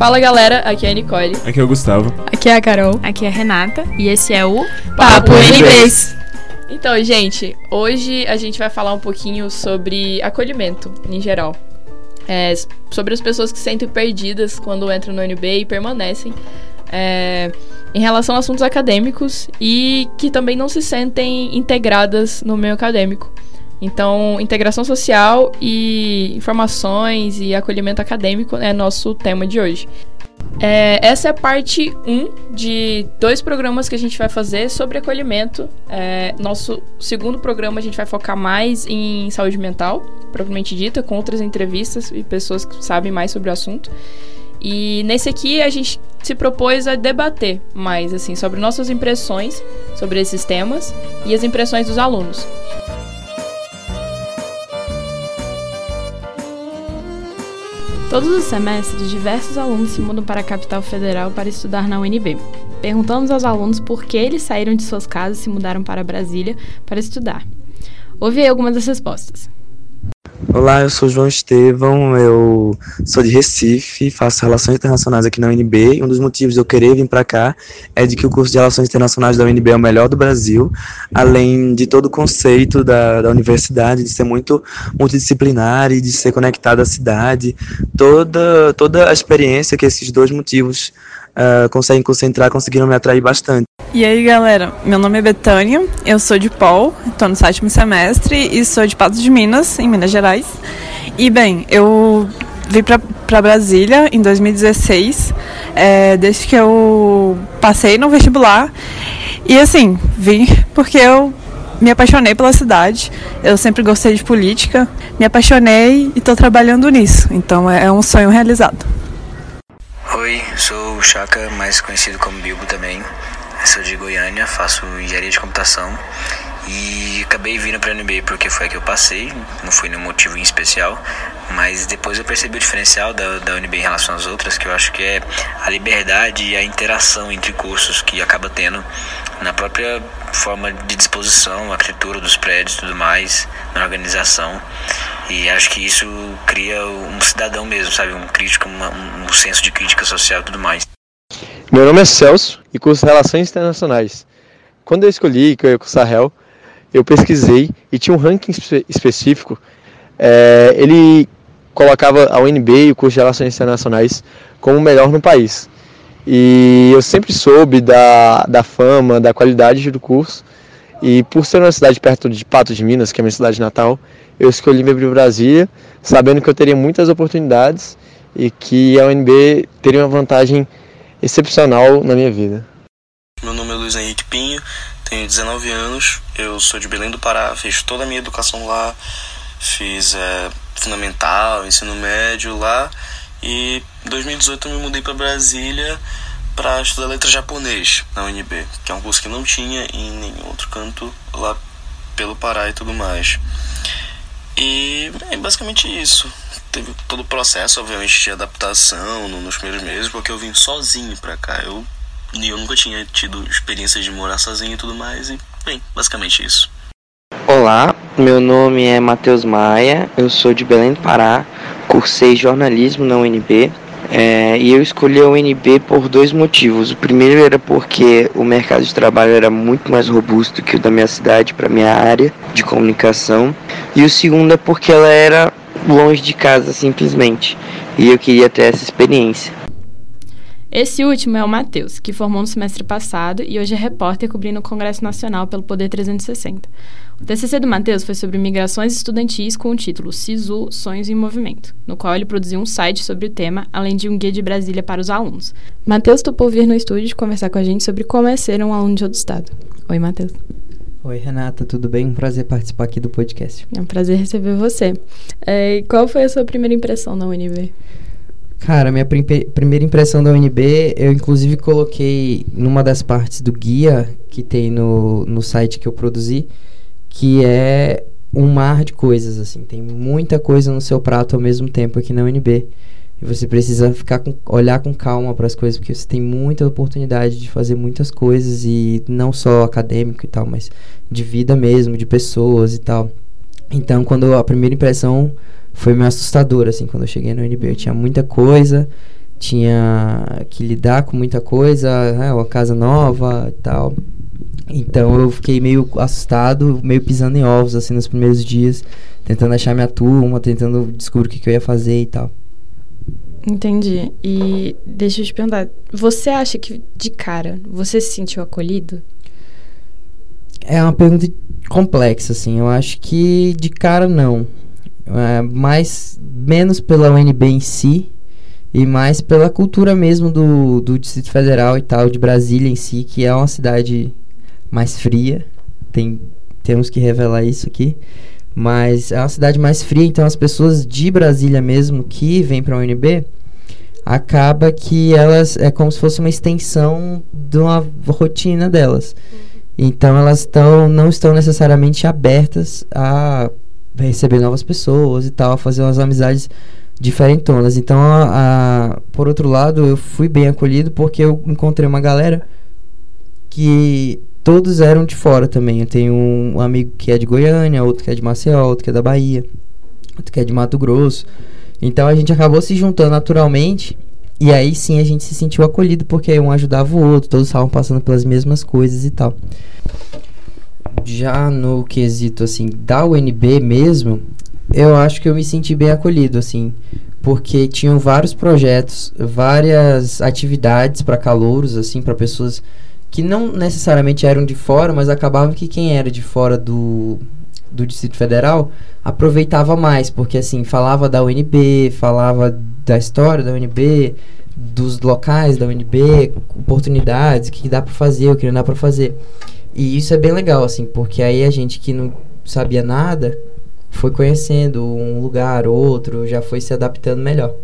Fala galera, aqui é a Nicole. Aqui é o Gustavo. Aqui é a Carol. Aqui é a Renata. E esse é o Papo NBs. Então, gente, hoje a gente vai falar um pouquinho sobre acolhimento em geral. É, sobre as pessoas que se sentem perdidas quando entram no NB e permanecem. É, em relação a assuntos acadêmicos e que também não se sentem integradas no meio acadêmico. Então, integração social e informações e acolhimento acadêmico é nosso tema de hoje. É, essa é a parte 1 de dois programas que a gente vai fazer sobre acolhimento. É, nosso segundo programa a gente vai focar mais em saúde mental, propriamente dita, com outras entrevistas e pessoas que sabem mais sobre o assunto. E nesse aqui a gente se propôs a debater mais assim sobre nossas impressões sobre esses temas e as impressões dos alunos. Todos os semestres, diversos alunos se mudam para a capital federal para estudar na UNB. Perguntamos aos alunos por que eles saíram de suas casas e se mudaram para Brasília para estudar. Ouvi algumas das respostas. Olá, eu sou João Estevão, eu sou de Recife, faço Relações Internacionais aqui na UNB. Um dos motivos de eu querer vir para cá é de que o curso de Relações Internacionais da UNB é o melhor do Brasil, além de todo o conceito da, da universidade, de ser muito multidisciplinar e de ser conectado à cidade. Toda, toda a experiência que esses dois motivos uh, conseguem concentrar conseguiram me atrair bastante. E aí, galera, meu nome é Betânia, eu sou de Paul, estou no sétimo semestre e sou de Patos de Minas, em Minas Gerais. E bem, eu vim para Brasília em 2016, é, desde que eu passei no vestibular. E assim, vim porque eu me apaixonei pela cidade. Eu sempre gostei de política, me apaixonei e estou trabalhando nisso. Então é, é um sonho realizado. Oi, sou o Chaka, mais conhecido como Bilbo também. Sou de Goiânia, faço engenharia de computação e acabei vindo para a UNB porque foi a que eu passei, não foi nenhum motivo em especial, mas depois eu percebi o diferencial da, da UNB em relação às outras, que eu acho que é a liberdade e a interação entre cursos que acaba tendo na própria forma de disposição, arquitetura dos prédios e tudo mais, na organização. E acho que isso cria um cidadão mesmo, sabe? Um crítico, uma, um senso de crítica social e tudo mais. Meu nome é Celso e curso Relações Internacionais. Quando eu escolhi que eu ia cursar REL, eu pesquisei e tinha um ranking espe específico. É, ele colocava a UNB e o curso de Relações Internacionais como o melhor no país. E eu sempre soube da, da fama, da qualidade do curso. E por ser uma cidade perto de Patos de Minas, que é minha cidade natal, eu escolhi vir para Brasília, sabendo que eu teria muitas oportunidades e que a UNB teria uma vantagem excepcional na minha vida. Meu nome é Luiz Henrique Pinho, tenho 19 anos, eu sou de Belém do Pará, fiz toda a minha educação lá, fiz é, fundamental, ensino médio lá e em 2018 eu me mudei para Brasília para estudar letra japonês na UNB, que é um curso que não tinha em nenhum outro canto lá pelo Pará e tudo mais. E é basicamente isso teve todo o processo, obviamente, de adaptação nos primeiros meses, porque eu vim sozinho pra cá. Eu, eu nunca tinha tido experiência de morar sozinho e tudo mais, e, bem, basicamente isso. Olá, meu nome é Matheus Maia, eu sou de Belém do Pará, cursei jornalismo na UNB. É, e eu escolhi a UNB por dois motivos. O primeiro era porque o mercado de trabalho era muito mais robusto que o da minha cidade para minha área de comunicação. E o segundo é porque ela era longe de casa simplesmente. E eu queria ter essa experiência. Esse último é o Matheus, que formou no semestre passado e hoje é repórter cobrindo o Congresso Nacional pelo Poder 360. O TCC do Matheus foi sobre migrações estudantis com o título SISU Sonhos em Movimento, no qual ele produziu um site sobre o tema, além de um guia de Brasília para os alunos. Matheus topou vir no estúdio conversar com a gente sobre como é ser um aluno de outro estado. Oi, Matheus. Oi, Renata, tudo bem? Um prazer participar aqui do podcast. É um prazer receber você. É, qual foi a sua primeira impressão na UNB? Cara, minha prim primeira impressão da UNB, eu inclusive coloquei numa das partes do guia que tem no, no site que eu produzi, que é um mar de coisas, assim. Tem muita coisa no seu prato ao mesmo tempo aqui na UNB. E você precisa ficar com, olhar com calma para as coisas, porque você tem muita oportunidade de fazer muitas coisas e não só acadêmico e tal, mas de vida mesmo, de pessoas e tal. Então, quando a primeira impressão foi meio assustadora, assim, quando eu cheguei no UNB, eu tinha muita coisa tinha que lidar com muita coisa, né, uma casa nova e tal. Então eu fiquei meio assustado, meio pisando em ovos assim nos primeiros dias, tentando achar minha turma, tentando descobrir o que, que eu ia fazer e tal. Entendi. E deixa eu te perguntar, você acha que de cara você se sentiu acolhido? É uma pergunta complexa, assim. Eu acho que de cara não. É, mais menos pela UNB em si e mais pela cultura mesmo do, do Distrito Federal e tal, de Brasília em si, que é uma cidade mais fria. Tem, temos que revelar isso aqui. Mas é uma cidade mais fria, então as pessoas de Brasília mesmo que vêm para a UNB acaba que elas é como se fosse uma extensão de uma rotina delas. Então elas tão, não estão necessariamente abertas a receber novas pessoas e tal, fazer umas amizades diferentonas. Então, a, a, por outro lado, eu fui bem acolhido porque eu encontrei uma galera que todos eram de fora também. Eu tenho um amigo que é de Goiânia, outro que é de Maceió, outro que é da Bahia, outro que é de Mato Grosso. Então a gente acabou se juntando naturalmente e aí sim a gente se sentiu acolhido porque um ajudava o outro, todos estavam passando pelas mesmas coisas e tal. Já no quesito assim da UNB mesmo, eu acho que eu me senti bem acolhido assim, porque tinham vários projetos, várias atividades para calouros assim, para pessoas que não necessariamente eram de fora, mas acabava que quem era de fora do, do Distrito Federal aproveitava mais, porque assim, falava da UNB, falava da história da UNB, dos locais da UNB, oportunidades, o que dá para fazer, o que não dá para fazer. E isso é bem legal, assim, porque aí a gente que não sabia nada foi conhecendo um lugar, outro, já foi se adaptando melhor.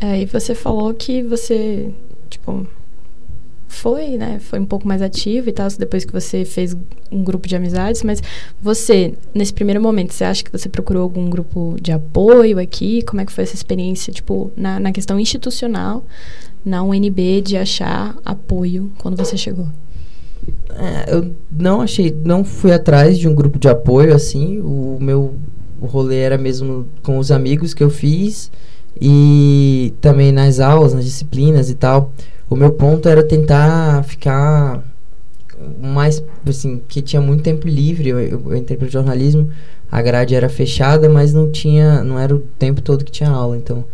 É, e você falou que você, tipo, foi, né? Foi um pouco mais ativo e tal, depois que você fez um grupo de amizades, mas você, nesse primeiro momento, você acha que você procurou algum grupo de apoio aqui? Como é que foi essa experiência, tipo, na, na questão institucional, na UNB, de achar apoio quando você chegou? É, eu não achei, não fui atrás de um grupo de apoio, assim, o meu rolê era mesmo com os amigos que eu fiz e também nas aulas, nas disciplinas e tal. O meu ponto era tentar ficar mais, assim, que tinha muito tempo livre. Eu, eu, eu entrei para jornalismo, a grade era fechada, mas não tinha, não era o tempo todo que tinha aula. Então,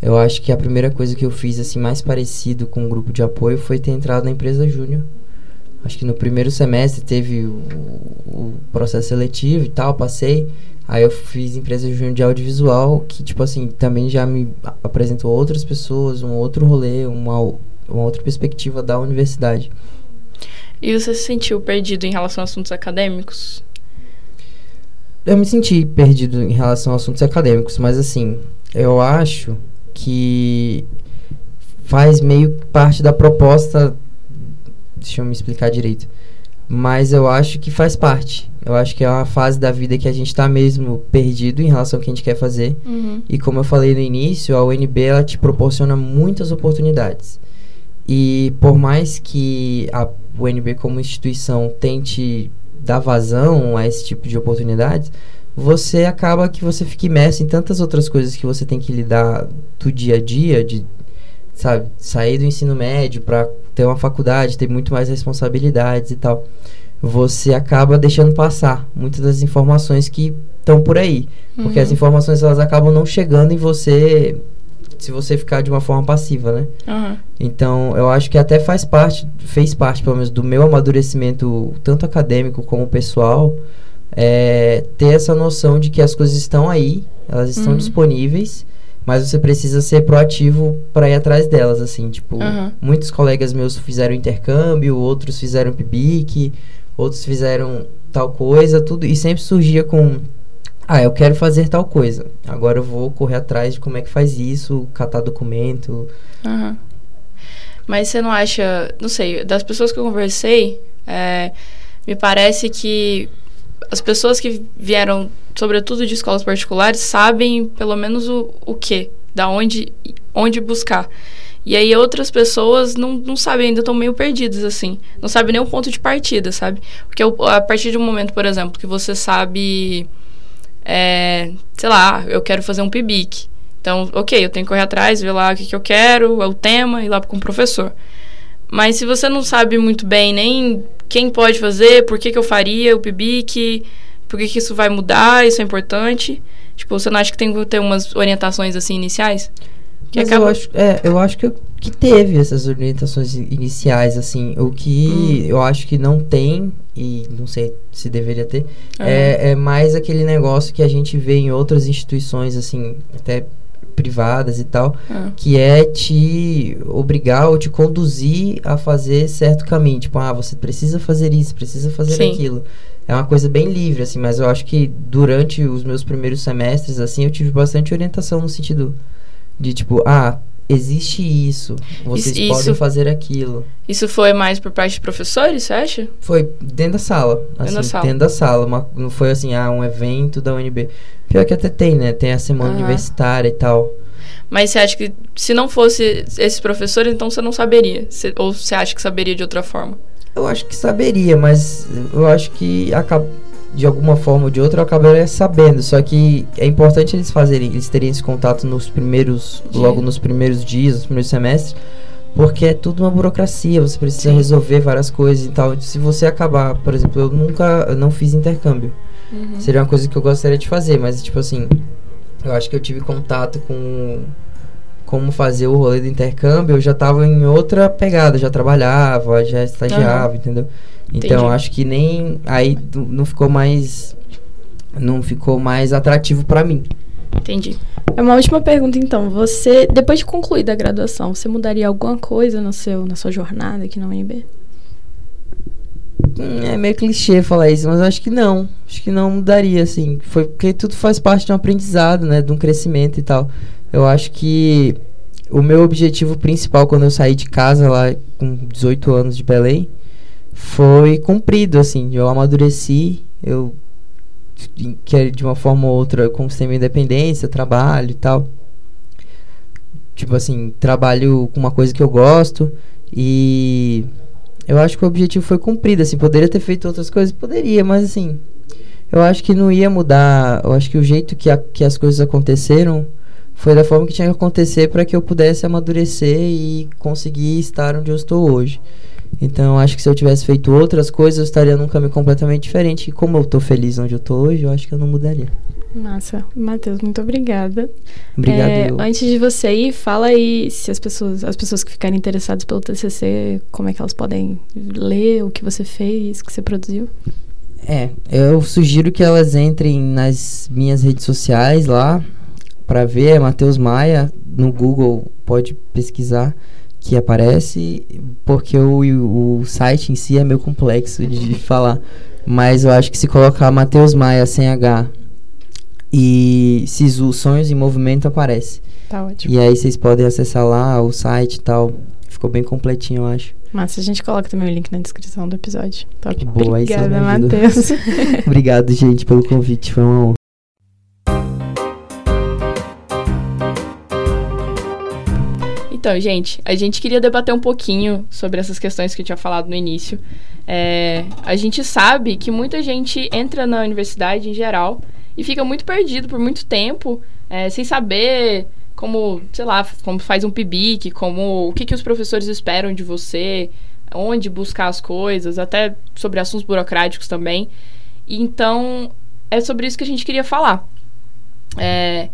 eu acho que a primeira coisa que eu fiz, assim, mais parecido com um grupo de apoio foi ter entrado na empresa Júnior. Acho que no primeiro semestre teve o, o processo seletivo e tal, passei. Aí eu fiz empresa júnior de audiovisual, que, tipo assim, também já me apresentou outras pessoas, um outro rolê, uma uma outra perspectiva da universidade. E você se sentiu perdido em relação a assuntos acadêmicos? Eu me senti perdido em relação a assuntos acadêmicos, mas assim, eu acho que faz meio parte da proposta. Deixa eu me explicar direito. Mas eu acho que faz parte. Eu acho que é uma fase da vida que a gente está mesmo perdido em relação ao que a gente quer fazer. Uhum. E como eu falei no início, a UNB ela te proporciona muitas oportunidades. E por mais que a UNB como instituição tente dar vazão a esse tipo de oportunidades, você acaba que você fica imerso em tantas outras coisas que você tem que lidar do dia a dia, de sabe, sair do ensino médio para ter uma faculdade, ter muito mais responsabilidades e tal. Você acaba deixando passar muitas das informações que estão por aí, uhum. porque as uhum. informações elas acabam não chegando em você se você ficar de uma forma passiva, né? Uhum. Então, eu acho que até faz parte, fez parte, pelo menos, do meu amadurecimento, tanto acadêmico como pessoal, é, ter essa noção de que as coisas estão aí, elas estão uhum. disponíveis, mas você precisa ser proativo para ir atrás delas, assim, tipo, uhum. muitos colegas meus fizeram intercâmbio, outros fizeram PIBIC, outros fizeram tal coisa, tudo, e sempre surgia com ah, eu quero fazer tal coisa. Agora eu vou correr atrás de como é que faz isso, catar documento. Uhum. Mas você não acha, não sei, das pessoas que eu conversei, é, me parece que as pessoas que vieram, sobretudo de escolas particulares, sabem pelo menos o, o que, da onde, onde buscar. E aí outras pessoas não, não sabem, ainda estão meio perdidas, assim. Não sabem nem o ponto de partida, sabe? Porque a partir de um momento, por exemplo, que você sabe é, sei lá, eu quero fazer um PIBIC. Então, ok, eu tenho que correr atrás, ver lá o que, que eu quero, é o tema, ir lá com o professor. Mas se você não sabe muito bem nem quem pode fazer, por que, que eu faria o PIBIC, por que, que isso vai mudar, isso é importante. Tipo, você não acha que tem que ter umas orientações assim iniciais? Que Mas acaba... eu acho, é, eu acho que, que teve essas orientações iniciais, assim. O que hum. eu acho que não tem, e não sei se deveria ter, é. é, é mais aquele negócio que a gente vê em outras instituições, assim, até privadas e tal, ah. que é te obrigar ou te conduzir a fazer certo caminho. Tipo, ah, você precisa fazer isso, precisa fazer Sim. aquilo. É uma coisa bem livre, assim, mas eu acho que durante os meus primeiros semestres, assim, eu tive bastante orientação no sentido de, tipo, ah, existe isso, vocês isso, podem fazer aquilo. Isso foi mais por parte de professores, você acha? Foi dentro da sala, assim, dentro da sala. Dentro da sala uma, não foi assim, ah, um evento da UNB. Pior que até tem, né? Tem a semana uhum. universitária e tal. Mas você acha que se não fosse esses professores, então você não saberia? Você, ou você acha que saberia de outra forma? Eu acho que saberia, mas eu acho que acaba, de alguma forma ou de outra eu acabaria sabendo. Só que é importante eles fazerem, eles terem esse contato nos primeiros, logo nos primeiros dias, nos primeiros semestres, porque é tudo uma burocracia, você precisa Sim. resolver várias coisas e tal. Se você acabar, por exemplo, eu nunca eu não fiz intercâmbio. Uhum. Seria uma coisa que eu gostaria de fazer, mas tipo assim, eu acho que eu tive contato com como fazer o rolê do intercâmbio, eu já tava em outra pegada, já trabalhava, já estagiava, uhum. entendeu? Então Entendi. acho que nem aí não ficou mais não ficou mais atrativo para mim. Entendi. É uma última pergunta então. Você depois de concluir a graduação, você mudaria alguma coisa no seu na sua jornada aqui na UNB? Hum, é meio clichê falar isso, mas acho que não. Acho que não mudaria, assim. Foi porque tudo faz parte de um aprendizado, né? De um crescimento e tal. Eu acho que o meu objetivo principal quando eu saí de casa lá com 18 anos de Belém foi cumprido, assim. Eu amadureci, eu que de uma forma ou outra conquistei minha independência, trabalho e tal. Tipo assim, trabalho com uma coisa que eu gosto e eu acho que o objetivo foi cumprido, assim, poderia ter feito outras coisas, poderia, mas assim, eu acho que não ia mudar, eu acho que o jeito que, a, que as coisas aconteceram foi da forma que tinha que acontecer para que eu pudesse amadurecer e conseguir estar onde eu estou hoje. Então, eu acho que se eu tivesse feito outras coisas, eu estaria num caminho completamente diferente. E como eu estou feliz onde eu estou hoje, eu acho que eu não mudaria. Massa. Matheus, muito obrigada. Obrigado. É, antes de você ir, fala aí se as pessoas, as pessoas que ficarem interessadas pelo TCC, como é que elas podem ler o que você fez, o que você produziu. É, eu sugiro que elas entrem nas minhas redes sociais lá para ver. É Matheus Maia no Google, pode pesquisar que aparece, porque o, o site em si é meio complexo de falar. Mas eu acho que se colocar Matheus Maia sem H e Sisu Sonhos em Movimento aparece. Tá ótimo. E aí vocês podem acessar lá o site e tal. Ficou bem completinho, eu acho. Mas a gente coloca também o link na descrição do episódio. Top. Boa, Obrigada, Matheus. Obrigado, gente, pelo convite. Foi uma honra. Então, gente, a gente queria debater um pouquinho sobre essas questões que eu tinha falado no início. É, a gente sabe que muita gente entra na universidade em geral e fica muito perdido por muito tempo, é, sem saber como, sei lá, como faz um PIBIC, como o que, que os professores esperam de você, onde buscar as coisas, até sobre assuntos burocráticos também. E, então, é sobre isso que a gente queria falar. É,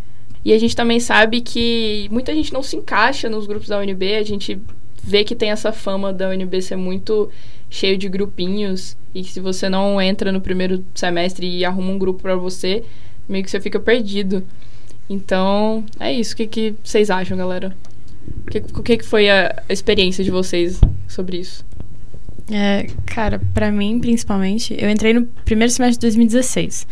e a gente também sabe que muita gente não se encaixa nos grupos da UNB, a gente vê que tem essa fama da UNB ser muito cheio de grupinhos e que se você não entra no primeiro semestre e arruma um grupo para você, meio que você fica perdido. Então, é isso. O que, que vocês acham, galera? O que, que foi a experiência de vocês sobre isso? É, cara, para mim, principalmente, eu entrei no primeiro semestre de 2016.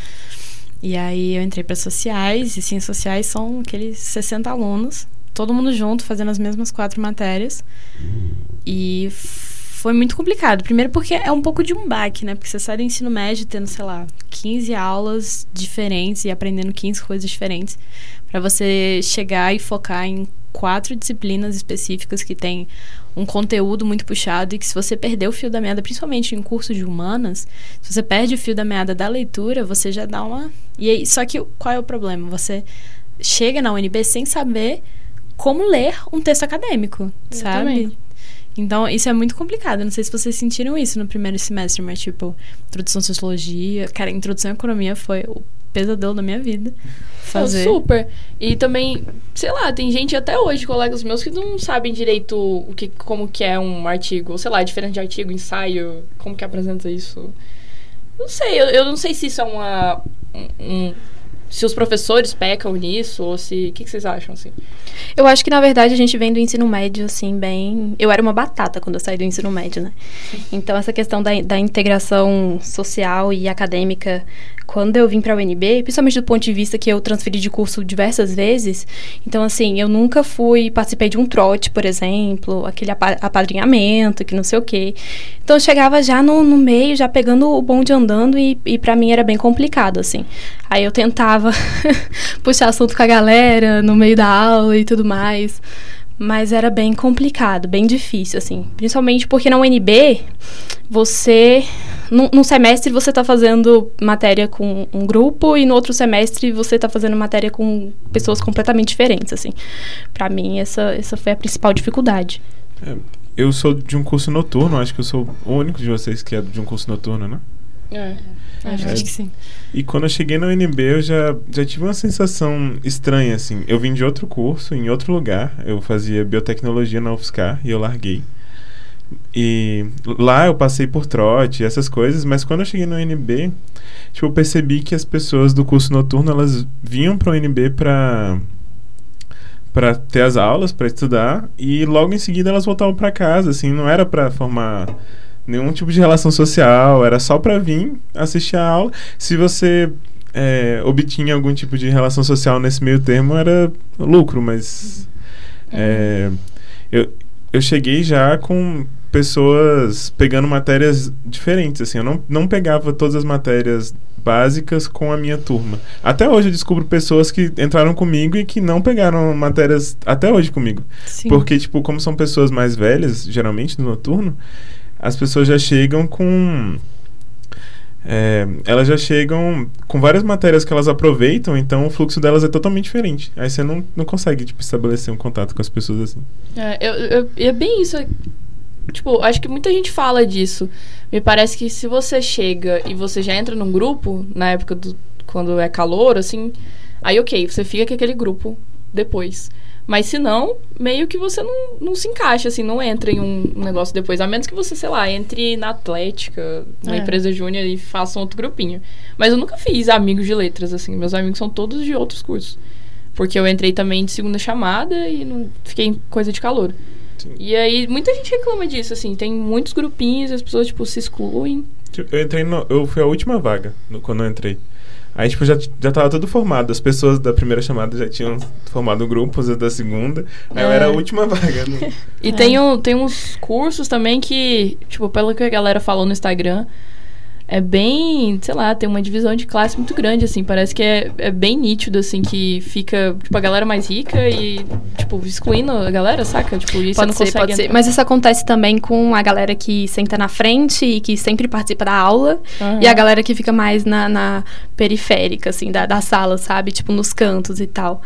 E aí eu entrei para sociais, e ciências sociais são aqueles 60 alunos, todo mundo junto, fazendo as mesmas quatro matérias. E foi muito complicado. Primeiro porque é um pouco de um baque, né? Porque você sai do ensino médio tendo, sei lá, 15 aulas diferentes e aprendendo 15 coisas diferentes, para você chegar e focar em quatro disciplinas específicas que tem um conteúdo muito puxado e que se você perder o fio da meada, principalmente em curso de humanas, se você perde o fio da meada da leitura, você já dá uma. E aí, só que qual é o problema? Você chega na UNB sem saber como ler um texto acadêmico, sabe? Então, isso é muito complicado. Não sei se vocês sentiram isso no primeiro semestre, mas, tipo, introdução à sociologia. Cara, introdução à economia foi o pesadelo da minha vida. Fazer. super. E também, sei lá, tem gente até hoje, colegas meus, que não sabem direito o que, como que é um artigo. Sei lá, diferente de artigo, ensaio, como que apresenta isso. Não sei, eu, eu não sei se isso é uma. Um, se os professores pecam nisso, ou se. O que, que, vocês acham, assim? Eu acho que, na verdade, a gente vem do ensino médio, assim, bem. Eu era uma batata quando eu saí do ensino médio, né? Então, essa questão da, da integração social e acadêmica quando eu vim para a UNB, principalmente do ponto de vista que eu transferi de curso diversas vezes, então assim, eu nunca fui, participei de um trote, por exemplo, aquele apadrinhamento, que não sei o quê. Então eu chegava já no, no meio, já pegando o bonde andando e, e para mim era bem complicado, assim. Aí eu tentava puxar assunto com a galera no meio da aula e tudo mais. Mas era bem complicado, bem difícil, assim. Principalmente porque na UNB, você. Num, semestre você está fazendo matéria com um grupo e no outro semestre você está fazendo matéria com pessoas completamente diferentes, assim. Para mim, essa, essa foi a principal dificuldade. É, eu sou de um curso noturno, acho que eu sou o único de vocês que é de um curso noturno, né? É. Acho, é, que sim. E quando eu cheguei na UNB, eu já, já tive uma sensação estranha, assim. Eu vim de outro curso, em outro lugar. Eu fazia biotecnologia na UFSCar e eu larguei. E lá eu passei por trote, essas coisas, mas quando eu cheguei no UNB, tipo, eu percebi que as pessoas do curso noturno, elas vinham para o UNB para para ter as aulas, para estudar, e logo em seguida elas voltavam para casa, assim, não era para formar nenhum tipo de relação social, era só para vir assistir a aula. Se você é, obtinha algum tipo de relação social nesse meio termo, era lucro, mas é, eu, eu cheguei já com pessoas pegando matérias diferentes, assim, eu não, não pegava todas as matérias básicas com a minha turma. Até hoje eu descubro pessoas que entraram comigo e que não pegaram matérias até hoje comigo. Sim. Porque, tipo, como são pessoas mais velhas, geralmente no noturno, as pessoas já chegam com. É, elas já chegam com várias matérias que elas aproveitam, então o fluxo delas é totalmente diferente. Aí você não, não consegue tipo, estabelecer um contato com as pessoas assim. É, eu, eu, é bem isso. Tipo, acho que muita gente fala disso. Me parece que se você chega e você já entra num grupo, na época do, quando é calor, assim, aí ok, você fica com aquele grupo depois. Mas se não, meio que você não, não se encaixa, assim, não entra em um negócio depois. A menos que você, sei lá, entre na Atlética, na é. empresa júnior e faça um outro grupinho. Mas eu nunca fiz amigos de letras, assim. Meus amigos são todos de outros cursos. Porque eu entrei também de segunda chamada e não fiquei em coisa de calor. Sim. E aí, muita gente reclama disso, assim. Tem muitos grupinhos, as pessoas, tipo, se excluem. Eu entrei no, Eu fui a última vaga no, quando eu entrei. Aí, tipo, já, já tava tudo formado. As pessoas da primeira chamada já tinham formado grupos, da segunda. Aí é. eu era a última vaga. Né? e é. tem, um, tem uns cursos também que, tipo, pelo que a galera falou no Instagram, é bem, sei lá, tem uma divisão de classe muito grande, assim. Parece que é, é bem nítido, assim, que fica, tipo, a galera mais rica e, tipo, excluindo a galera, saca? Tipo, isso pode não ser, consegue pode ser. Mas isso acontece também com a galera que senta na frente e que sempre participa da aula. Uhum. E a galera que fica mais na, na periférica, assim, da, da sala, sabe? Tipo, nos cantos e tal.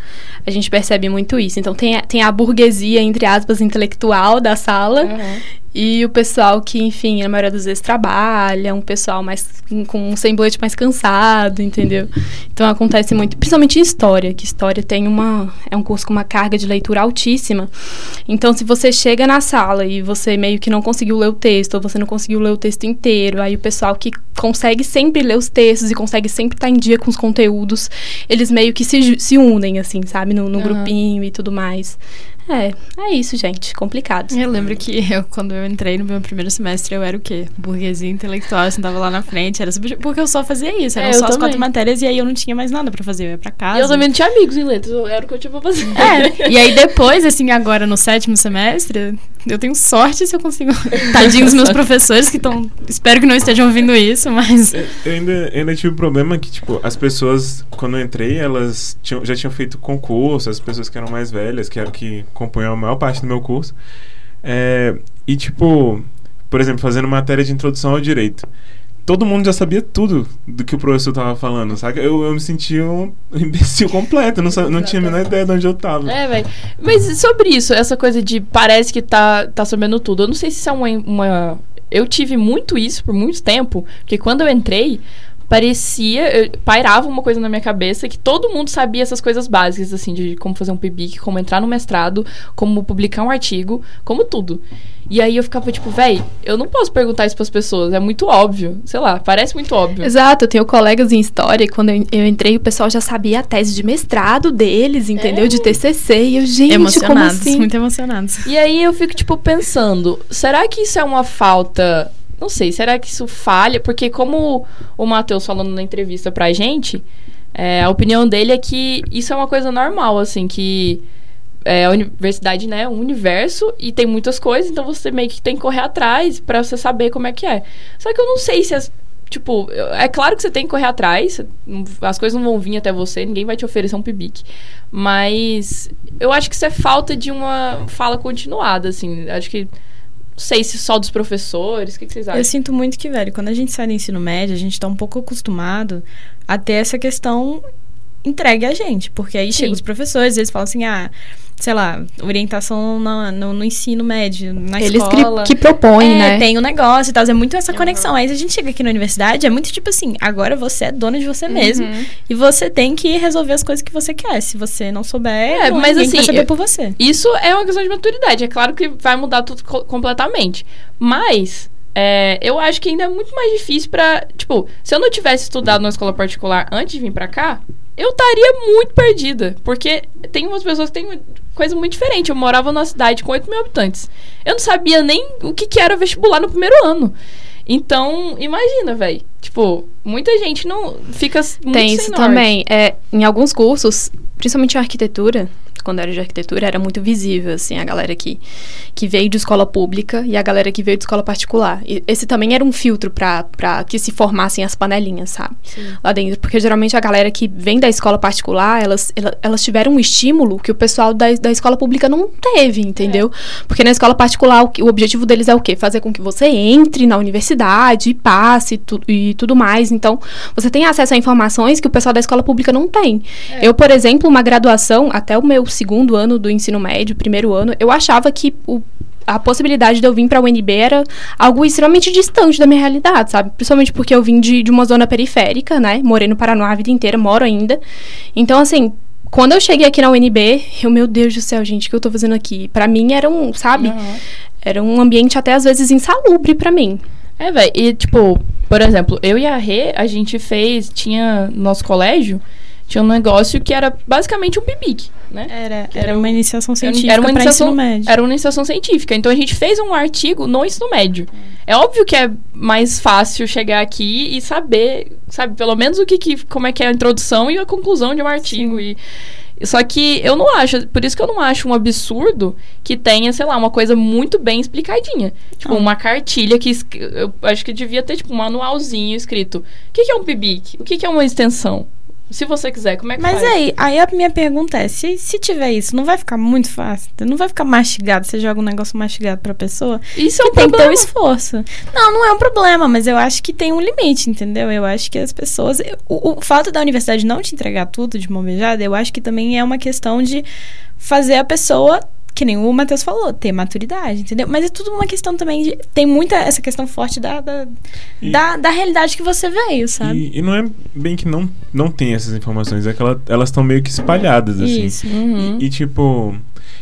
A gente percebe muito isso. Então, tem, tem a burguesia, entre aspas, intelectual da sala. Uhum. E o pessoal que, enfim, a maioria das vezes trabalha, um pessoal mais com um semblante mais cansado, entendeu? Então acontece muito, principalmente em história, que história tem uma é um curso com uma carga de leitura altíssima. Então se você chega na sala e você meio que não conseguiu ler o texto, ou você não conseguiu ler o texto inteiro, aí o pessoal que consegue sempre ler os textos e consegue sempre estar em dia com os conteúdos, eles meio que se, se unem assim, sabe, no, no uhum. grupinho e tudo mais. É, é isso, gente. Complicado. Eu lembro que eu, quando eu entrei no meu primeiro semestre, eu era o quê? Burguesia intelectual, eu sentava lá na frente, era super, porque eu só fazia isso, eram é, só as quatro matérias e aí eu não tinha mais nada pra fazer, eu ia pra casa. E eu também não tinha amigos em letras, era o que eu tinha pra fazer. É, e aí depois, assim, agora no sétimo semestre, eu tenho sorte se eu consigo. Tadinho dos meus professores que estão. Espero que não estejam ouvindo isso, mas. Eu, ainda, ainda tive o um problema que, tipo, as pessoas, quando eu entrei, elas tinham, já tinham feito concurso, as pessoas que eram mais velhas, que eram que compunham a maior parte do meu curso. É, e, tipo, por exemplo, fazendo matéria de introdução ao direito. Todo mundo já sabia tudo do que o professor tava falando, sabe? Eu, eu me sentia um imbecil completo, não, não tinha a menor ideia de onde eu tava. É, velho. Mas sobre isso, essa coisa de parece que tá, tá sabendo tudo. Eu não sei se isso é uma, uma. Eu tive muito isso por muito tempo, porque quando eu entrei, parecia. eu- pairava uma coisa na minha cabeça que todo mundo sabia essas coisas básicas, assim, de como fazer um PIBIC, como entrar no mestrado, como publicar um artigo, como tudo. E aí eu ficava tipo, véi, eu não posso perguntar isso pras pessoas, é muito óbvio. Sei lá, parece muito óbvio. Exato, eu tenho colegas em história e quando eu, eu entrei o pessoal já sabia a tese de mestrado deles, entendeu? De TCC. E eu, gente, como emocionados, assim? muito emocionados. E aí eu fico, tipo, pensando, será que isso é uma falta. Não sei, será que isso falha? Porque como o Matheus falando na entrevista pra gente, é, a opinião dele é que isso é uma coisa normal, assim, que é, a universidade, né, é um universo e tem muitas coisas, então você meio que tem que correr atrás pra você saber como é que é. Só que eu não sei se as. Tipo, é claro que você tem que correr atrás, as coisas não vão vir até você, ninguém vai te oferecer um pibique. Mas eu acho que isso é falta de uma fala continuada, assim. Acho que. Não sei se só dos professores, o que, que vocês acham? Eu sinto muito que, velho, quando a gente sai do ensino médio, a gente tá um pouco acostumado a ter essa questão entregue a gente. Porque aí chegam os professores, eles falam assim, ah, sei lá, orientação na- no, no ensino médio, na Eles que- escola. que propõem, é, né? tem um negócio e tal. É muito essa conexão. Aí a gente chega aqui na universidade, é muito tipo assim, agora você é dona de você mesmo. Uhum. E você tem que resolver as coisas que você quer. Se você não souber, É, não mas assim, vai saber eu- por você. Isso é uma questão de maturidade. É claro que vai mudar tudo co- completamente. Mas é, eu acho que ainda é muito mais difícil pra. Tipo, se eu não tivesse estudado numa escola particular antes de vir pra cá, eu estaria muito perdida. Porque tem umas pessoas que têm coisa muito diferente. Eu morava numa cidade com 8 mil habitantes. Eu não sabia nem o que, que era vestibular no primeiro ano. Então, imagina, velho. Tipo, muita gente não fica muito Tem isso norte. também. É, em alguns cursos, principalmente em arquitetura, quando era de arquitetura, era muito visível, assim, a galera que, que veio de escola pública e a galera que veio de escola particular. E esse também era um filtro pra que se formassem as panelinhas, sabe? Lá dentro. Porque geralmente a galera que vem da escola particular, elas, ela- elas tiveram um estímulo que o pessoal da, da escola pública não teve, entendeu? Porque na escola particular, o, o objetivo deles é o quê? Fazer com que você entre na universidade e passe tu, e tudo mais. Então, você tem acesso a informações que o pessoal da escola pública não tem. Eu, por exemplo, uma graduação, até o meu segundo ano do ensino médio, primeiro ano, eu achava que o a possibilidade de eu vir para a UNB era algo extremamente distante da minha realidade, sabe? Principalmente porque eu vim de, de uma zona periférica, né? Morei no Paraná a vida inteira, moro ainda. Então, assim, quando eu cheguei aqui na UNB, eu, meu Deus do céu, gente, o que eu tô fazendo aqui? Pra mim era um, sabe? Era um ambiente até às vezes insalubre pra mim. É, velho. E, tipo, por exemplo, eu e a Rê, a gente fez. Tinha. No nosso colégio, tinha um negócio que era basicamente um pibique, né? Era, Que era uma iniciação científica era uma iniciação, ensino médio. Era uma iniciação científica. Então a gente fez um artigo no ensino médio. É óbvio que é mais fácil chegar aqui e saber, sabe, pelo menos o que, que como é que é a introdução e a conclusão de um artigo. E, só que eu não acho, por isso que eu não acho um absurdo que tenha, sei lá, uma coisa muito bem explicadinha. Tipo, uma cartilha que eu acho que devia ter, tipo, um manualzinho escrito. O que, que é um PIBIC? O que, que é uma extensão? Se você quiser, como é que Mas faz? aí, aí a minha pergunta é, se, se tiver isso, não vai ficar muito fácil? Não vai ficar mastigado? Você joga um negócio mastigado pra pessoa? Isso é um tem que ter problema. um esforço. Não, não é um problema, mas eu acho que tem um limite, entendeu? Eu acho que as pessoas... O, o fato da universidade não te entregar tudo de mão beijada, eu acho que também é uma questão de fazer a pessoa... Que nem o Matheus falou, ter maturidade, entendeu? Mas é tudo uma questão também de. Tem muita essa questão forte da, da, E- da, da realidade que você veio, sabe? E, e não é bem que não, não tem essas informações, é que ela- elas estão meio que espalhadas, assim. Isso. Uhum. E, tipo,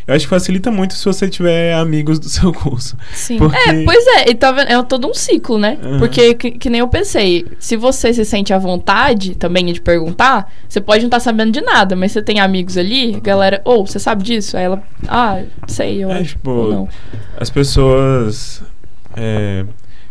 eu acho que facilita muito se você tiver amigos do seu curso. Sim. Porque... É, pois é, e tá? É todo um ciclo, né? Uhum. Porque, que, que nem eu pensei, se você se sente à vontade também de perguntar, você pode não estar sabendo de nada, mas você tem amigos ali, galera, ou você sabe disso? Aí ela, ah, sei, eu É, acho. tipo, não. as pessoas é,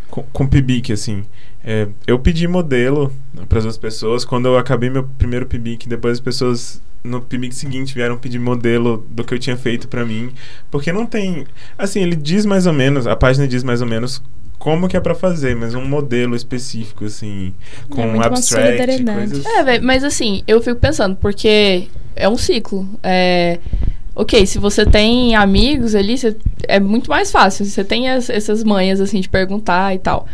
com, com PIBIC, assim. É, eu pedi modelo para as pessoas quando eu acabei meu primeiro PIBIC, depois as pessoas no PIBIC seguinte vieram pedir modelo do que eu tinha feito para mim, porque não tem, assim, ele diz mais ou menos, a página diz mais ou menos como que é para fazer, mas um modelo específico assim, com muito uma abstract, solidariedade. coisas É, velho, mas assim, eu fico pensando, porque é um ciclo. É. Ok, se você tem amigos ali, você- é muito mais fácil. Você tem as- essas manhas, assim, de perguntar e tal.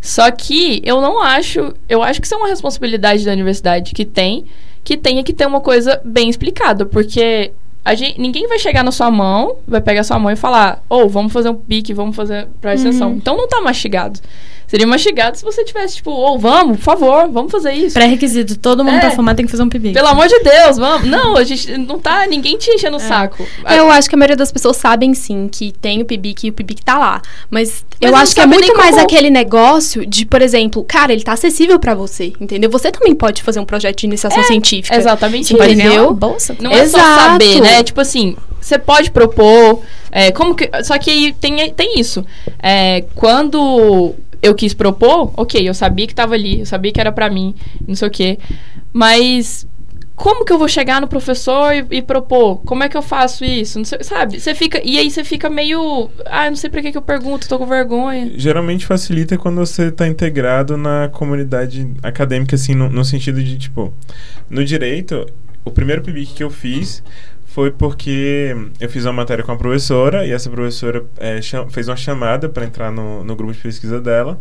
Só que eu não acho, eu acho que isso é uma responsabilidade da universidade que tem, que tenha que ter uma coisa bem explicada, porque a gente, ninguém vai chegar na sua mão, vai pegar sua mão e falar, ou oh, vamos fazer um pique, vamos fazer para extensão. Uhum. Então não tá mastigado. Seria mastigado se você tivesse, tipo, ou oh, vamos, por favor, vamos fazer isso. Pré-requisito, todo mundo é. tá formado tem que fazer um pipi. Pelo amor de Deus, vamos. Não, a gente não tá ninguém te enchendo o é. saco. Eu acho que a maioria das pessoas sabem sim que tem o PIBIC e o PIBIC tá lá. Mas, mas eu acho que é muito mais como... aquele negócio de, por exemplo, cara, ele tá acessível para você, entendeu? Você também pode fazer um projeto de iniciação é, científica. Exatamente. Entendeu? Bolsa. Não Exato. é só saber, né? Tipo assim, você pode propor. É, como que, só que aí tem, tem isso. É, quando eu quis propor, ok, eu sabia que tava ali, eu sabia que era para mim, não sei o quê. Mas como que eu vou chegar no professor e, e, propor? Como é que eu faço isso? Sei, sabe? Você fica. E aí você fica meio. Ah, não sei pra que, que eu pergunto, tô com vergonha. Geralmente facilita quando você tá integrado na comunidade acadêmica, assim, no, no sentido de, tipo, no direito, o primeiro PIBIC que eu fiz foi porque eu fiz uma matéria com a professora e essa professora é, fez uma chamada para entrar no, no grupo de pesquisa dela.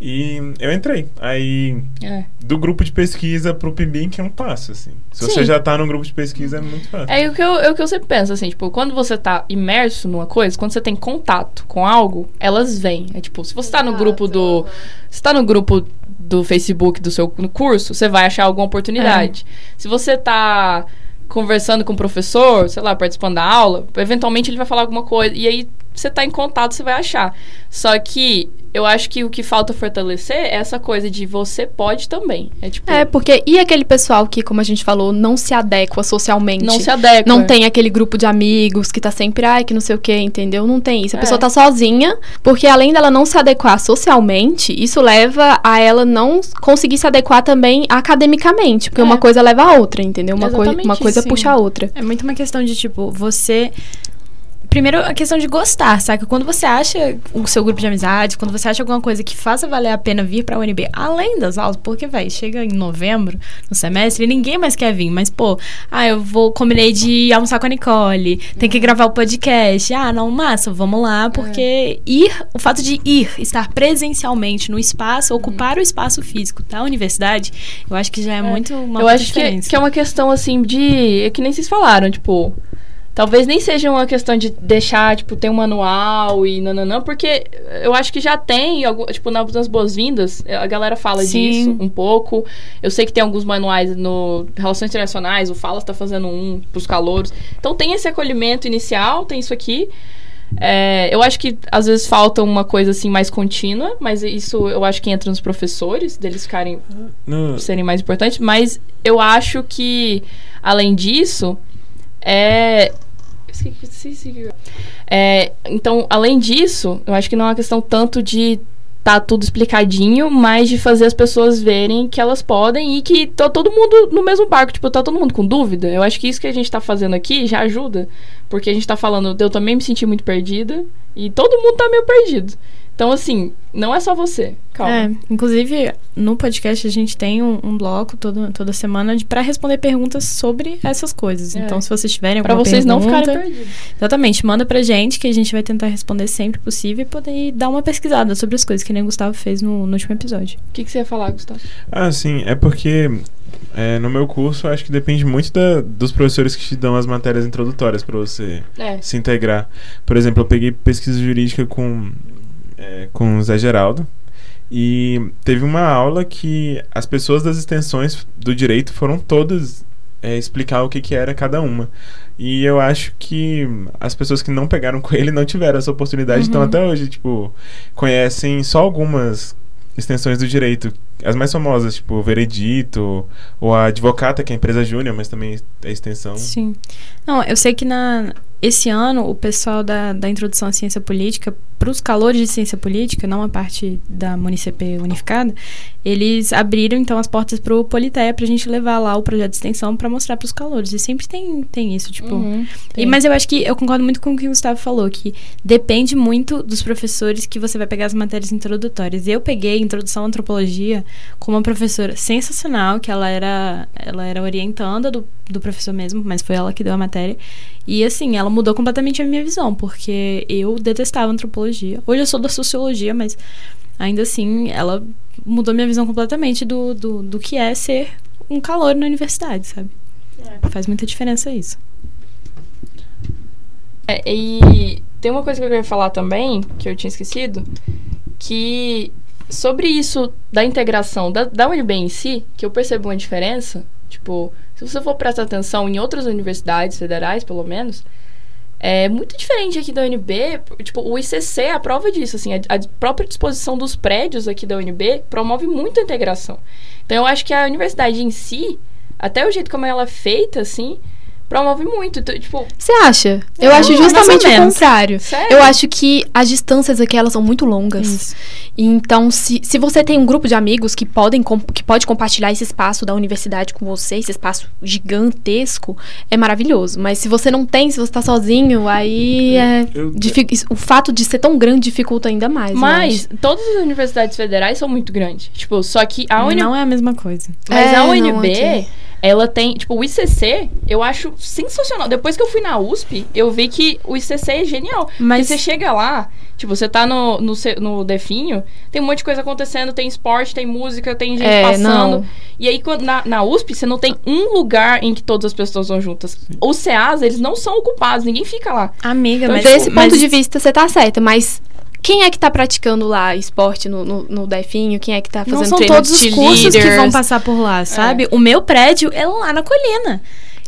E eu entrei. Aí, é. do grupo de pesquisa pro PIBIC é um passo, assim. Se Sim. você já tá no grupo de pesquisa, é muito fácil. É o, que eu, é o que eu sempre penso, assim, tipo, quando você tá imerso numa coisa, quando você tem contato com algo, elas vêm. É tipo, se você tá no grupo do. Se tá no grupo do Facebook do seu curso, você vai achar alguma oportunidade. É. Se você tá conversando com o professor, sei lá, participando da aula, eventualmente ele vai falar alguma coisa. E aí você tá em contato, você vai achar. Só que eu acho que o que falta fortalecer é essa coisa de você pode também. É tipo. É, porque e aquele pessoal que, como a gente falou, não se adequa socialmente. Não se adequa. Não tem aquele grupo de amigos que tá sempre, ai, que não sei o quê, entendeu? Não tem isso. A é. pessoa tá sozinha, porque além dela não se adequar socialmente, isso leva a ela não conseguir se adequar também academicamente. Porque é. uma coisa leva a outra, entendeu? Uma, coi uma coisa sim. puxa a outra. É muito uma questão de, tipo, você primeiro a questão de gostar, sabe? Quando você acha o seu grupo de amizade, quando você acha alguma coisa que faça valer a pena vir pra UNB, além das aulas, porque, vai, chega em novembro, no semestre, e ninguém mais quer vir, mas, pô, ah, eu vou, combinei de almoçar com a Nicole, tem que gravar o podcast, ah, não, massa, vamos lá, porque é. ir, o fato de ir, estar presencialmente no espaço, ocupar o espaço físico da universidade, eu acho que já é, é. muito uma Eu acho que, que é uma questão, assim, de, é que nem vocês falaram, tipo, Talvez nem seja uma questão de deixar, tipo, ter um manual e nananã, porque eu acho que já tem, tipo, nas boas-vindas, a galera fala Sim. disso um pouco. Eu sei que tem alguns manuais no Relações Internacionais, o Fala está fazendo um pros calouros. Então tem esse acolhimento inicial, tem isso aqui. É, eu acho que às vezes falta uma coisa assim mais contínua, mas isso eu acho que entra nos professores, deles ficarem serem mais importantes. Mas eu acho que, além disso, é, é, então, além disso, eu acho que não é uma questão tanto de tá tudo explicadinho, mas de fazer as pessoas verem que elas podem e que tá todo mundo no mesmo barco, tipo, tá todo mundo com dúvida. Eu acho que isso que a gente tá fazendo aqui já ajuda, porque a gente tá falando, eu também me senti muito perdida e todo mundo tá meio perdido. Então, assim, não é só você. Calma. É, inclusive, no podcast a gente tem um, um bloco todo, toda semana para responder perguntas sobre essas coisas. É. Então, se vocês tiverem alguma pergunta... Pra vocês pergunta, não ficarem perdidos. Exatamente. Manda pra gente que a gente vai tentar responder sempre possível e poder dar uma pesquisada sobre as coisas que nem o Gustavo fez no, no último episódio. O que, que você ia falar, Gustavo? Ah, sim. É porque é, no meu curso, acho que depende muito da, dos professores que te dão as matérias introdutórias para você é. se integrar. Por exemplo, eu peguei pesquisa jurídica com é, com o Zé Geraldo. E teve uma aula que as pessoas das extensões do direito foram todas é, explicar o que, que era cada uma. E eu acho que as pessoas que não pegaram com ele não tiveram essa oportunidade, então uhum. então até hoje, tipo, conhecem só algumas extensões do direito. As mais famosas, tipo, o Veredito, ou a Advocata, que é a empresa júnior, mas também é extensão. Sim. Não, eu sei que na, esse ano o pessoal da, da introdução à ciência política para os calores de ciência política, não a parte da Municep unificada, eles abriram então as portas para o Politeia para a gente levar lá o projeto de extensão para mostrar para os calores. E sempre tem, tem isso, tipo. Uhum, tem. E, mas eu acho que eu concordo muito com o que o Gustavo falou, que depende muito dos professores que você vai pegar as matérias introdutórias. Eu peguei introdução à antropologia com uma professora sensacional, que ela era, ela era orientanda do, do professor mesmo, mas foi ela que deu a matéria. E assim, ela mudou completamente a minha visão, porque eu detestava antropologia. Hoje eu sou da sociologia, mas ainda assim, ela mudou minha visão completamente do, do, do que é ser um calor na universidade, sabe? É. Faz muita diferença isso. É, e tem uma coisa que eu queria falar também, que eu tinha esquecido, que sobre isso da integração da, da UNB em si, que eu percebo uma diferença, tipo, se você for prestar atenção em outras universidades federais, pelo menos, é muito diferente aqui da UNB. Tipo, o ICC é a prova disso, assim, a, a própria disposição dos prédios aqui da UNB promove muito integração. Então, eu acho que a universidade em si, até o jeito como ela é feita, assim, promove muito. Então, tipo. Você acha? Eu acho justamente o contrário. Sério? Eu acho que as distâncias aqui elas são muito longas. Isso. Então, se, se você tem um grupo de amigos que podem que pode compartilhar esse espaço da universidade com você, esse espaço gigantesco, é maravilhoso. Mas se você não tem, se você está sozinho, aí é, eu, o fato de ser tão grande dificulta ainda mais. Mas todas as universidades federais são muito grandes. Tipo, só que a UNB. Não é a mesma coisa. Mas é, a UNB. Ela tem, tipo, o ICC, eu acho sensacional. Depois que eu fui na USP, eu vi que o ICC é genial. Mas você chega lá, tipo, você tá no, no, no Definho, tem um monte de coisa acontecendo, tem esporte, tem música, tem gente é, passando. Não. E aí, na, na USP, você não tem um lugar em que todas as pessoas vão juntas. Os CAs, eles não são ocupados, ninguém fica lá. Amiga, então, mas... Desse tipo, ponto mas... de vista, você tá certa, mas quem é que tá praticando lá esporte no, no, no Definho? Quem é que tá fazendo Não são todos os cursos que vão passar por lá, sabe? É. O meu prédio é lá na colina.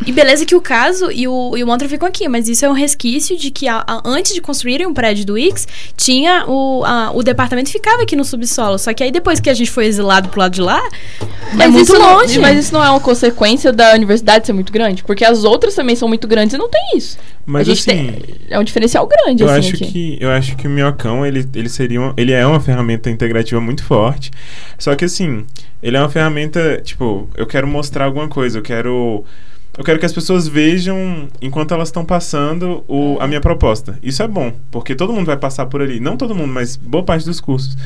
E beleza que o caso e o, e o mantra ficam aqui, mas isso é um resquício de que a, a, antes de construírem o prédio do Ix, tinha o, a, o departamento ficava aqui no subsolo. Só que aí depois que a gente foi exilado pro lado de lá, é mas é muito longe. Não, mas isso não é uma consequência da universidade ser muito grande? Porque as outras também são muito grandes e não tem isso. Mas assim, tem, é um diferencial grande, eu assim, acho aqui. que Eu acho que o Minhocão, ele, ele seria uma, ele é uma ferramenta integrativa muito forte. Só que assim, ele é uma ferramenta, tipo, eu quero mostrar alguma coisa, eu quero eu quero que as pessoas vejam, enquanto elas estão passando, o, a minha proposta. Isso é bom, porque todo mundo vai passar por ali. Não todo mundo, mas boa parte dos cursos.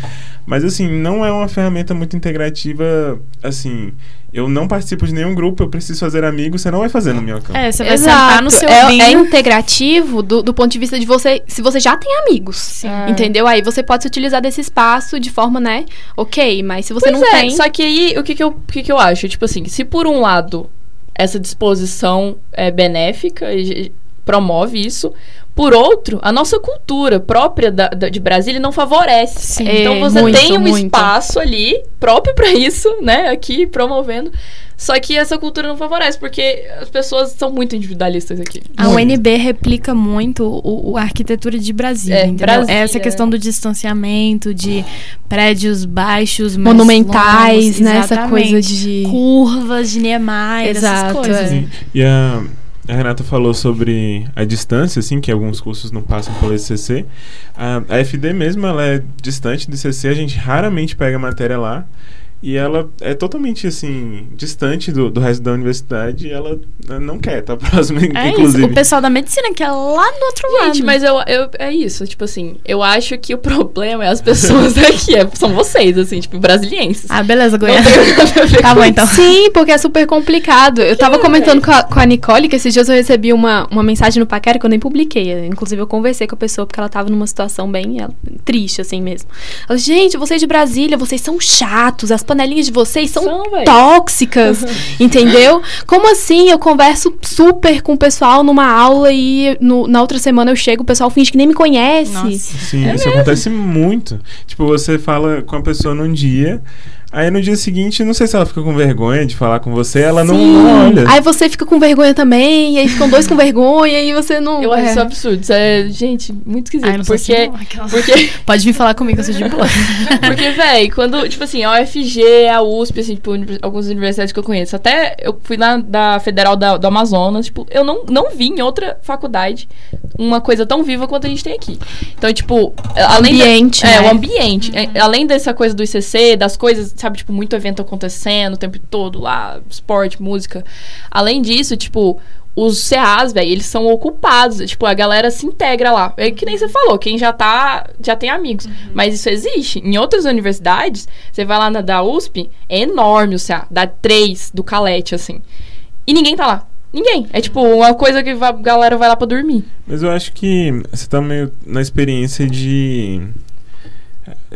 Mas, assim, não é uma ferramenta muito integrativa, assim... Eu não participo de nenhum grupo, eu preciso fazer amigos, você não vai fazer no meu campo. É, você vai Exato. sentar no seu é, é integrativo do, do ponto de vista de você, se você já tem amigos, Sim. entendeu? Aí você pode se utilizar desse espaço de forma, né, ok, mas se você pois não é, tem... só que aí, o que que eu, o que que eu acho? Tipo assim, se por um lado essa disposição é benéfica e promove isso. Por outro, a nossa cultura própria da, da, de Brasília não favorece. Sim, então você muito, tem um muito. espaço ali próprio para isso, né? Aqui promovendo. Só que essa cultura não favorece, porque as pessoas são muito individualistas aqui. A UNB replica muito o, o a arquitetura de Brasília, é, Brasília. Essa questão do distanciamento, de prédios baixos, monumentais, longos, né? Essa coisa de curvas de Niemeyer, Exato, essas coisas. É. E a, a, Renata falou sobre a distância, assim, que alguns cursos não passam pelo ICC. A, a FD mesmo, ela é distante do ICC, a gente raramente pega matéria lá. E ela é totalmente, assim, distante do, do resto da universidade e ela não quer estar tá próxima, é inclusive. Isso. O pessoal da medicina que é lá do outro Gente, lado. Gente, mas eu, eu, é isso, tipo assim, eu acho que o problema é as pessoas daqui, é, são vocês, assim, tipo, brasilienses. Ah, beleza, Goiânia. tá bom, então. Sim, porque é super complicado. Eu que tava comentando com a, com a Nicole que esses dias eu recebi uma, uma mensagem no Paquera que eu nem publiquei. Inclusive, eu conversei com a pessoa porque ela tava numa situação bem ela, triste, assim mesmo. Ela, gente, vocês de Brasília, vocês são chatos, as panelinhas de vocês são, são tóxicas, entendeu? Como assim? Eu converso super com o pessoal numa aula e no, na outra semana eu chego, o pessoal finge que nem me conhece. Nossa. Sim, é isso mesmo? acontece muito. Tipo, você fala com a pessoa num dia, Aí no dia seguinte, não sei se ela fica com vergonha de falar com você, ela não, não, olha. Aí você fica com vergonha também, e aí ficam dois com vergonha, e você não. Eu acho é. isso absurdo. Isso é, gente, muito esquisito. Ai, porque, assim, porque... Pode vir falar comigo, eu sou de boa. porque, velho, quando, tipo assim, a UFG, a USP, assim, tipo, algumas universidades que eu conheço, até eu fui lá da Federal da, do Amazonas, tipo, eu não, não vi em outra faculdade uma coisa tão viva quanto a gente tem aqui. Então, tipo, além. Ambiente. Da, né? É, o ambiente. Uhum. É, além dessa coisa do ICC, das coisas sabe, tipo, muito evento acontecendo o tempo todo lá, esporte, música. Além disso, tipo, os CAs, velho, eles são ocupados. Tipo, a galera se integra lá. É que nem você falou, quem já tá, já tem amigos. Uhum. Mas isso existe. Em outras universidades, você vai lá na da USP, é enorme o CA. Dá três do Calete, assim. E ninguém tá lá. Ninguém. É tipo uma coisa que a galera vai lá pra dormir. Mas eu acho que você tá meio na experiência de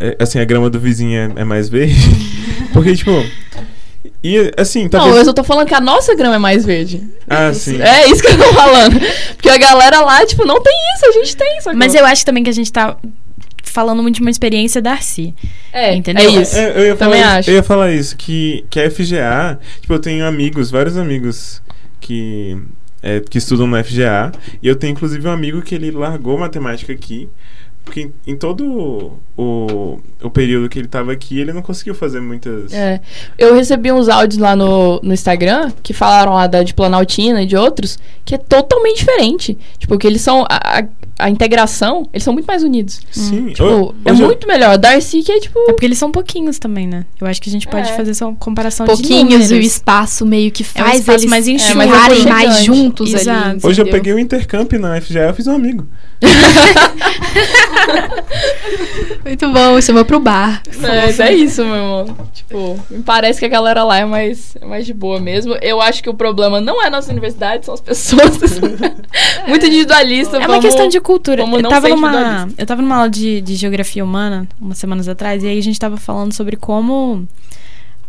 é, assim, a grama do vizinho é, é mais verde. Porque, tipo. E assim, Não, talvez. eu só tô falando que a nossa grama é mais verde. Ah, sim. É isso que eu tô falando. Porque a galera lá, tipo, não tem isso, a gente tem isso. Mas eu acho também que a gente tá falando muito de uma experiência da Arci. É, Entendeu? é isso. É, eu ia falar Também isso, acho. Eu ia falar isso, que, que a FGA, tipo, eu tenho amigos, vários amigos que, é, que estudam na FGA, e eu tenho inclusive um amigo que ele largou matemática aqui, porque em, em todo o, o período que ele estava aqui, ele não conseguiu fazer muitas... É. Eu recebi uns áudios lá no, no Instagram que falaram lá da de Planaltina e de outros, que é totalmente diferente. Tipo, que eles são. A, a, a integração, eles são muito mais unidos. Sim, Tipo, ho- é hoje eu- muito melhor. Darcy que é tipo. É porque eles são pouquinhos também, né? Eu acho que a gente pode É. fazer essa comparação de Pouquinhos números. e o espaço meio que É um faz eles mais ficarem aconchegante. mais juntos Exato. ali. Hoje eu entendeu? peguei o Intercamp na FGA, eu fiz um amigo. Muito bom, chama pro bar. Mas é isso, meu irmão. Tipo, me parece que a galera lá é mais, é mais de boa mesmo. Eu acho que o problema não é a nossa universidade, são as pessoas. muito individualista. É uma vamos- questão de cultura. Eu tava, numa, eu tava numa aula de, de geografia humana, umas semanas atrás, e aí a gente tava falando sobre como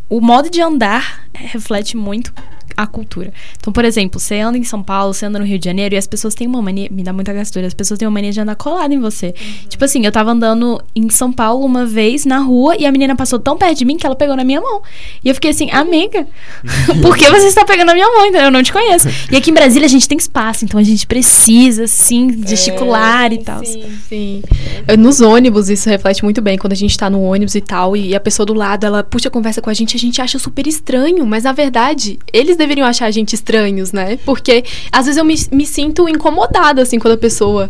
o modo de andar reflete muito a cultura. Então, por exemplo, você anda em São Paulo, você anda no Rio de Janeiro e as pessoas têm uma mania, me dá muita gastura, as pessoas têm uma mania de andar colada em você. Tipo assim, eu tava andando em São Paulo uma vez na rua e a menina passou tão perto de mim que ela pegou na minha mão. E eu fiquei assim, amiga, por que você está pegando na minha mão? Entendeu? Eu não te conheço. E aqui em Brasília a gente tem espaço, então a gente precisa, sim, gesticular e tal. Sim. Eu- Nos ônibus, isso reflete muito bem. Quando a gente tá no ônibus e tal, e a pessoa do lado, ela puxa a conversa com a gente, a gente acha super estranho. Mas na verdade, eles deveriam achar a gente estranhos, né? Porque às vezes eu me, me sinto incomodada, assim, quando a pessoa.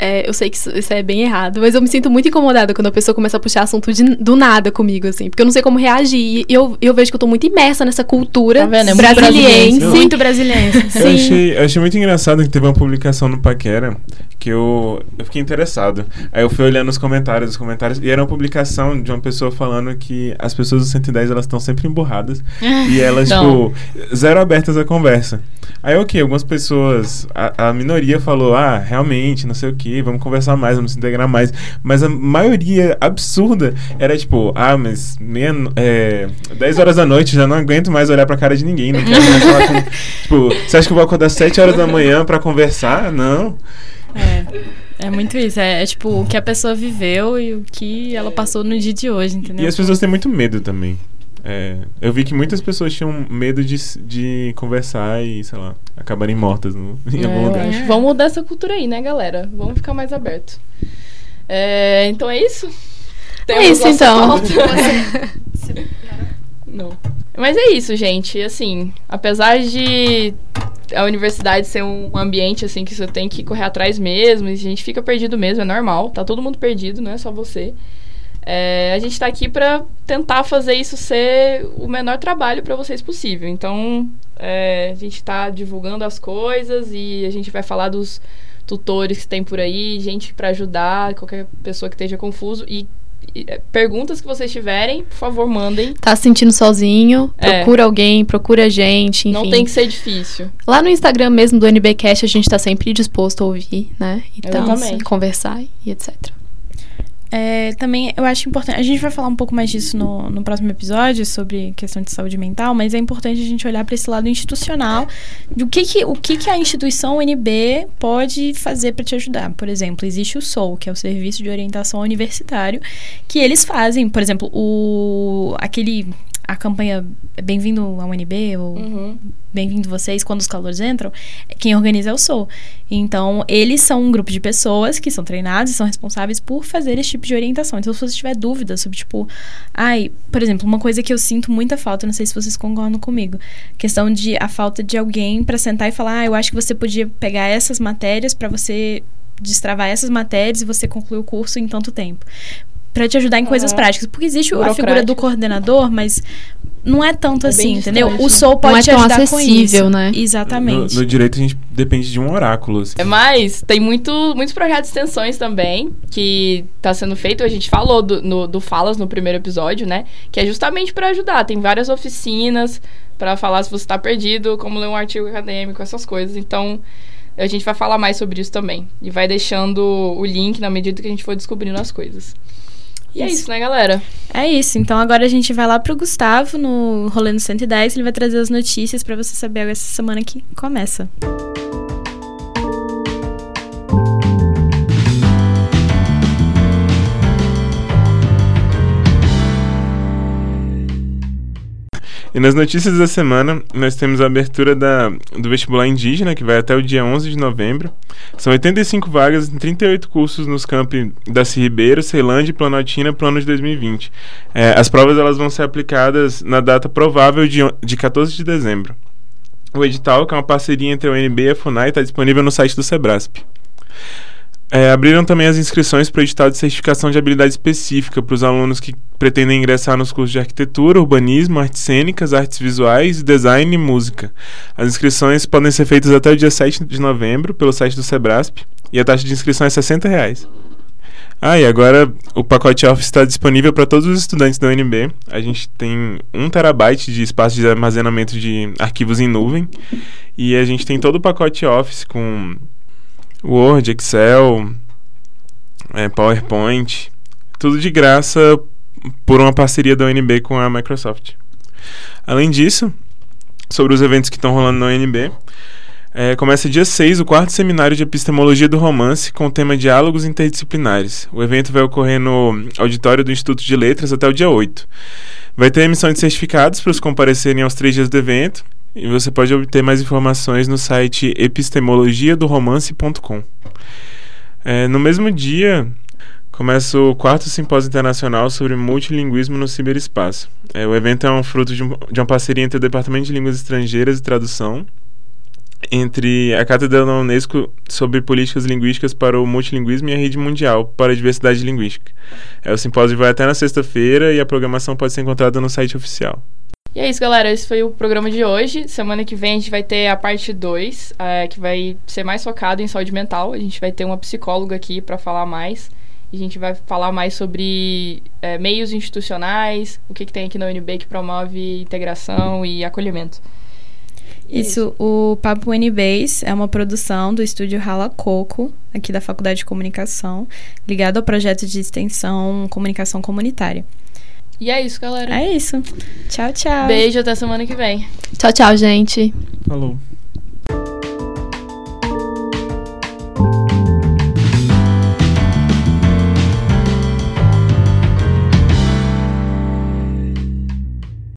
É, eu sei que isso, isso é bem errado, mas eu me sinto muito incomodada quando a pessoa começa a puxar assunto de- do nada comigo, assim, porque eu não sei como reagir. E eu, eu vejo que eu tô muito imersa nessa cultura Tá vendo? É muito brasiliense. brasiliense. Muito brasileiro. Eu achei, eu achei muito engraçado que teve uma publicação no Paquera que eu, eu fiquei interessado. Aí eu fui olhando os comentários, os comentários, e era uma publicação de uma pessoa falando que as pessoas do 110 elas estão sempre emburradas e elas, tipo, zero abertas à conversa. Aí, ok, algumas pessoas, a, a minoria falou, ah, realmente, não sei o que, vamos conversar mais, vamos se integrar mais. Mas a maioria absurda era tipo, ah, mas meia, é, 10 horas da noite já não aguento mais olhar pra cara de ninguém, não quero mais falar com. Tipo, você acha que eu vou acordar 7 horas da manhã pra conversar? Não. É, é muito isso. É, é tipo o que a pessoa viveu e o que ela passou no dia de hoje, entendeu? E as pessoas têm muito medo também. É, eu vi que muitas pessoas tinham medo de, de conversar e, sei lá, acabarem mortas no, em É, algum lugar. acho. Vamos mudar essa cultura aí, né, galera? Vamos ficar mais aberto. É, então é isso? É isso, nossa então. pauta? Não. Mas é isso, gente. Assim, apesar de a universidade ser um ambiente assim que você tem que correr atrás mesmo, e a gente fica perdido mesmo, é normal. Tá todo mundo perdido, não é só você. É, a gente tá aqui pra tentar fazer isso ser o menor trabalho pra vocês possível. Então, é, a gente tá divulgando as coisas e a gente vai falar dos tutores que tem por aí, gente pra ajudar qualquer pessoa que esteja confuso e, é, perguntas que vocês tiverem, por favor, mandem. Tá se sentindo sozinho, É. procura alguém, procura a gente, enfim. Não tem que ser difícil. Lá no Instagram mesmo do NBcast a gente tá sempre disposto a ouvir, né? Então, Exatamente. conversar e etc. É, também eu acho importante. A gente vai falar um pouco mais disso no, no próximo episódio, sobre questão de saúde mental, mas é importante a gente olhar para esse lado institucional, do que, que, o que, que a instituição UNB pode fazer para te ajudar. Por exemplo, existe o SOU, que é o Serviço de Orientação Universitário, que eles fazem, por exemplo, o aquele a campanha Bem-vindo ao UNB, ou Uhum. Bem-vindo vocês, quando os calores entram, quem organiza é o SOU. Então, eles são um grupo de pessoas que são treinados e são responsáveis por fazer esse tipo de orientação. Então, se você tiver dúvidas sobre, tipo, ai, por exemplo, uma coisa que eu sinto muita falta, não sei se vocês concordam comigo, questão de a falta de alguém para sentar e falar, ah, eu acho que você podia pegar essas matérias para você destravar essas matérias e você concluir o curso em tanto tempo. Pra te ajudar em coisas Aham. práticas. Porque existe a figura do coordenador, mas não é tanto É assim, entendeu? distante, O né? SOU pode Não é te tão ajudar com acessível, isso. né? Exatamente. No, no direito a gente depende de um oráculo. assim. É mais, tem muito, muitos projetos de extensões também que tá sendo feito. A gente falou do, no- do Falas no primeiro episódio, né? Que é justamente para ajudar. Tem várias oficinas para falar se você tá perdido, como ler um artigo acadêmico, essas coisas. Então, a gente vai falar mais sobre isso também. E vai deixando o link na medida que a gente for descobrindo as coisas. E é isso, né, galera? É isso. Então agora a gente vai lá pro Gustavo no Rolê no 110. Ele vai trazer as notícias para você saber essa semana que começa. E nas notícias da semana, nós temos a abertura da, do vestibular indígena, que vai até o dia 11 de novembro. São 85 vagas em 38 cursos nos campi da Ribeiro, Ceilândia e Planaltina para o ano de 2020. É, as provas elas vão ser aplicadas na data provável de, de 14 de dezembro. O edital, que é uma parceria entre a UNB e a FUNAI, está disponível no site do Sebrasp. É, abriram também as inscrições para o edital de certificação de habilidade específica para os alunos que pretendem ingressar nos cursos de arquitetura, urbanismo, artes cênicas, artes visuais, design e música. As inscrições podem ser feitas até o dia 7 de novembro pelo site do Sebrasp e a taxa de inscrição é 60 reais. Ah, e agora o pacote Office está disponível para todos os estudantes da UNB. A gente tem um terabyte de espaço de armazenamento de arquivos em nuvem e a gente tem todo o pacote Office com Word, Excel, é, PowerPoint, tudo de graça por uma parceria da UNB com a Microsoft. Além disso, sobre os eventos que estão rolando na UNB, é, começa dia 6 o quarto seminário de epistemologia do romance com o tema Diálogos Interdisciplinares. O evento vai ocorrer no auditório do Instituto de Letras até o dia 8. Vai ter emissão de certificados para os comparecerem aos três dias do evento e você pode obter mais informações no site epistemologiadoromance.com. É, no mesmo dia, começa o quarto simpósio internacional sobre multilinguismo no ciberespaço. É, o evento é um fruto de, um, de uma parceria entre o Departamento de Línguas Estrangeiras e Tradução, entre a Cátedra da Unesco sobre Políticas Linguísticas para o Multilinguismo e a Rede Mundial para a Diversidade Linguística. É, o simpósio vai até na sexta-feira e a programação pode ser encontrada no site oficial. E é isso, galera. Esse foi o programa de hoje. Semana que vem a gente vai ter a parte 2, é, que vai ser mais focado em saúde mental. A gente vai ter uma psicóloga aqui para falar mais. A gente vai falar mais sobre é, meios institucionais, o que, que tem aqui na UNB que promove integração e acolhimento. Isso, o Papo UNBase é uma produção do estúdio Rala Coco, aqui da Faculdade de Comunicação, ligado ao projeto de extensão Comunicação Comunitária. E é isso, galera. É isso. Tchau, tchau. Beijo, até semana que vem. Tchau, tchau, gente. Falou.